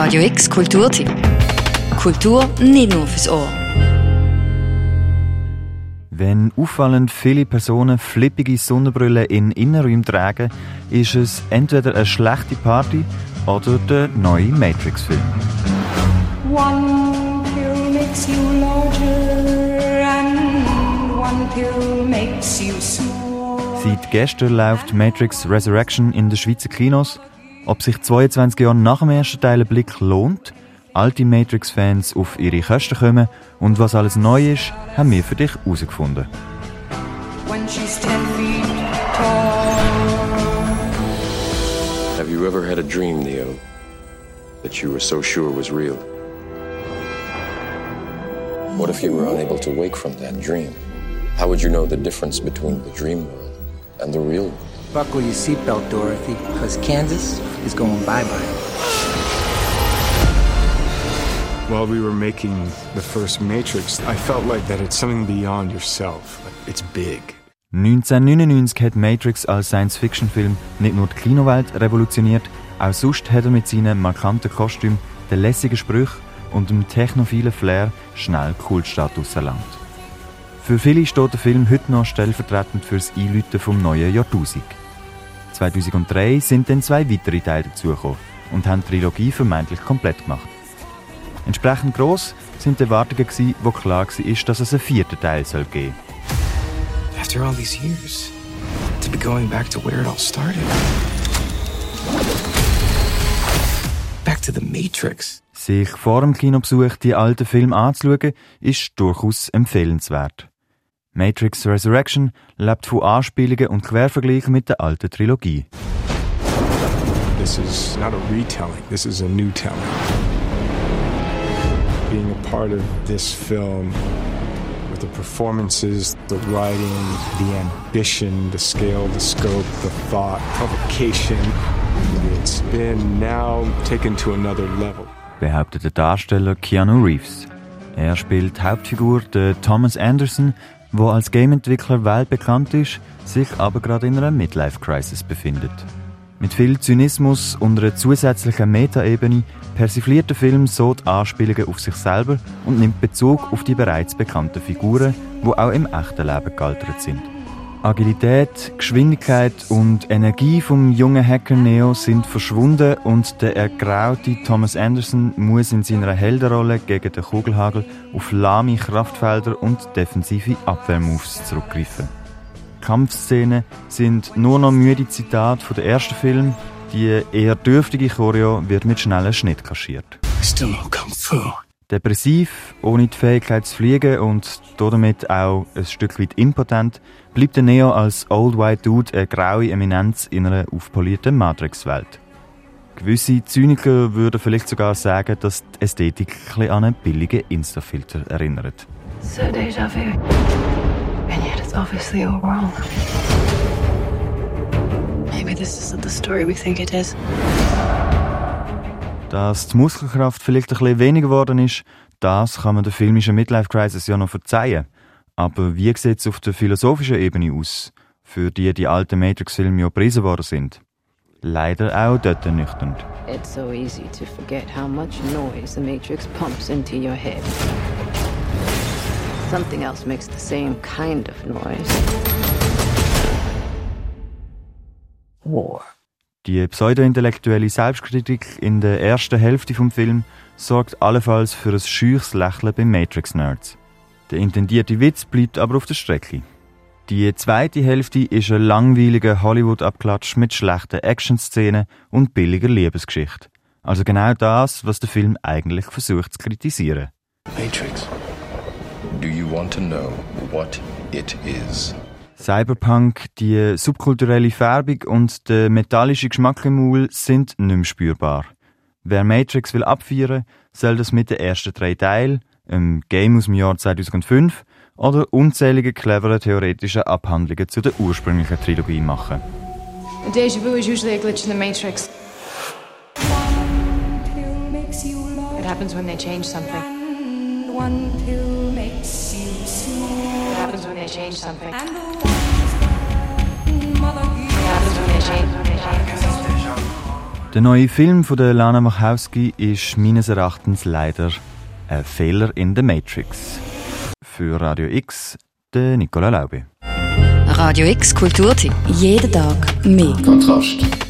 Radio X Kulturtipp. Kultur nicht nur fürs Ohr. Wenn auffallend viele Personen flippige Sonnenbrillen in Innenräumen tragen, ist es entweder eine schlechte Party oder der neue Matrix-Film. One pill makes you larger and one pill makes you small. Seit gestern läuft Matrix Resurrection in den Schweizer Kinos. Ob sich 22 Jahre nach dem ersten Teil ein Blick lohnt, alte Matrix-Fans auf ihre Kosten kommen und was alles neu ist, haben wir für dich herausgefunden. When she's ten feet tall. Have you ever had a dream, Neo, that you were so sure was real? What if you were unable to wake from that dream? How would you know the difference between the dream world and the real world? Buckle your seatbelt, Dorothy, because Kansas is going bye-bye. While we were making the first Matrix, I felt like that it's something beyond yourself. It's big. 1999 hat Matrix als Science-Fiction-Film nicht nur die Kinowelt revolutioniert, auch sonst hat er mit seinen markanten Kostümen, den lässigen Sprüchen und dem technophilen Flair schnell Kultstatus erlangt. Für viele steht der Film heute noch stellvertretend für das Einläuten vom neuen Jahrtausend. 2003 sind dann zwei weitere Teile dazugekommen und haben die Trilogie vermeintlich komplett gemacht. Entsprechend gross sind die Erwartungen, gewesen, wo klar war, dass es einen vierten Teil soll geben After all these years, to be going back to where it all started. Back to the Matrix. Sich vor dem Kinobesuch die alten Filme anzuschauen, ist durchaus empfehlenswert. Matrix Resurrection lebt von Anspielungen und Quervergleichen mit der alten Trilogie. This is not a retelling, this is a new telling. Being a part of this film with the performances, the writing, the ambition, the scale, the scope, the thought, provocation, it's been now taken to another level. behauptet der Darsteller Keanu Reeves. Er spielt Hauptfigur der Thomas Anderson, wo als Gameentwickler weltbekannt ist, sich aber gerade in einer Midlife-Crisis befindet. Mit viel Zynismus und einer zusätzlichen Metaebene persifliert der Film so die Anspielungen auf sich selber und nimmt Bezug auf die bereits bekannten Figuren, die auch im echten Leben gealtert sind. Agilität, Geschwindigkeit und Energie vom jungen Hacker Neo sind verschwunden und der ergraute Thomas Anderson muss in seiner Heldenrolle gegen den Kugelhagel auf lahme Kraftfelder und defensive Abwehrmoves zurückgreifen. Kampfszenen sind nur noch müde Zitate von der ersten Film. Die eher dürftige Choreo wird mit schnellen Schnitt kaschiert. Still know Kung Fu. Depressiv, ohne die Fähigkeit zu fliegen und damit auch ein Stück weit impotent, bleibt der Neo als Old White Dude eine graue Eminenz in einer aufpolierten Matrix-Welt. Gewisse Zyniker würden vielleicht sogar sagen, dass die Ästhetik ein an einen billigen Insta-Filter erinnert. So deja vu. And yet it's obviously all wrong. Maybe this isn't the story we think it is. Dass die Muskelkraft vielleicht ein bisschen weniger geworden ist, das kann man der filmischen Midlife Crisis ja noch verzeihen. Aber wie sieht es auf der philosophischen Ebene aus, für die die alten Matrix-Filme ja gepriesen worden sind? Leider auch dort nüchtern. It's so easy to forget how much noise the Matrix pumps into your head. Something else makes the same kind of noise. War. Die pseudointellektuelle Selbstkritik in der ersten Hälfte vom Film sorgt allenfalls für ein scheuches Lächeln bei Matrix-Nerds. Der intendierte Witz bleibt aber auf der Strecke. Die zweite Hälfte ist ein langweiliger Hollywood-Abklatsch mit schlechten Action-Szenen und billiger Liebesgeschichte. Also genau das, was der Film eigentlich versucht zu kritisieren. Matrix. Do you want to know what it is? Cyberpunk, die subkulturelle Färbung und der metallische Geschmack im Maul sind nicht mehr spürbar. Wer Matrix will abfeiern, soll das mit den ersten drei Teilen, einem Game aus dem Jahr 2005 oder unzählige clevere theoretische Abhandlungen zu der ursprünglichen Trilogie machen. A deja vu is usually a glitch in the Matrix. One pill makes you It happens when they change something. Happens when they change something. And the. Der neue Film von der Lana Wachowski ist meines Erachtens leider ein Fehler in der Matrix. Für Radio X, der Nicola Laube. Radio X Kulturtipp. Jeden Tag mehr. Kontrast.